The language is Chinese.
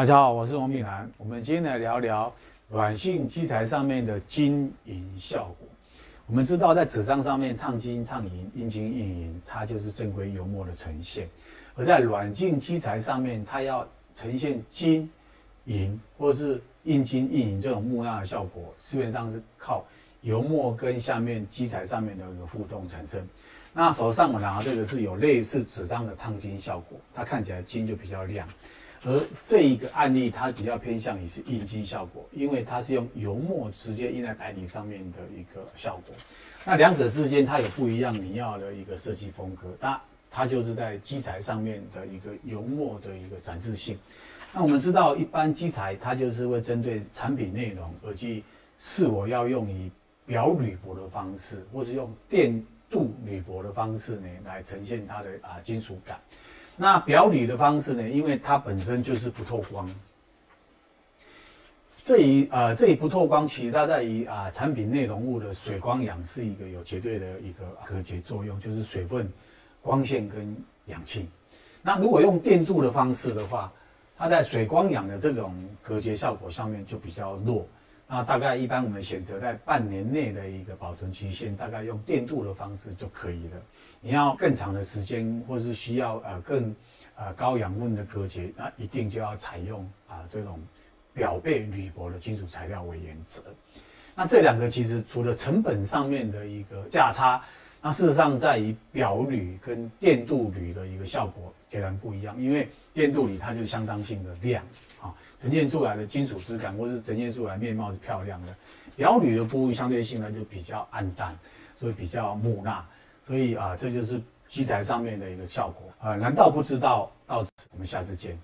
大家好，我是王炳南。我们今天来聊聊软性基材上面的金银效果。我们知道，在纸张上面烫金、烫银、印金、印银，它就是正规油墨的呈现；而在软性基材上面，它要呈现金、银或是印金、印银这种木讷的效果，基本上是靠油墨跟下面基材上面的一个互动产生。那手上我拿这个是有类似纸张的烫金效果，它看起来金就比较亮。而这一个案例，它比较偏向于是印金效果，因为它是用油墨直接印在白底上面的一个效果。那两者之间它有不一样你要的一个设计风格，那它就是在基材上面的一个油墨的一个展示性。那我们知道，一般基材它就是会针对产品内容，而去是我要用以表铝箔的方式，或是用电镀铝箔的方式呢，来呈现它的啊金属感。那表里的方式呢？因为它本身就是不透光，这一呃这一不透光，其实它在于啊产品内容物的水光氧是一个有绝对的一个隔绝作用，就是水分、光线跟氧气。那如果用电镀的方式的话，它在水光氧的这种隔绝效果上面就比较弱。那大概一般我们选择在半年内的一个保存期限，大概用电镀的方式就可以了。你要更长的时间，或是需要呃更呃高养分的隔绝，那一定就要采用啊这种表背铝箔的金属材料为原则。那这两个其实除了成本上面的一个价差，那事实上在于表铝跟电镀铝的一个效果截然不一样，因为电镀铝它就是相当性的亮啊。呈现出来的金属质感，或是呈现出来面貌是漂亮的。表铝的部位相对性呢就比较暗淡，所以比较木讷。所以啊，这就是基材上面的一个效果啊。难道不知道？到此，我们下次见。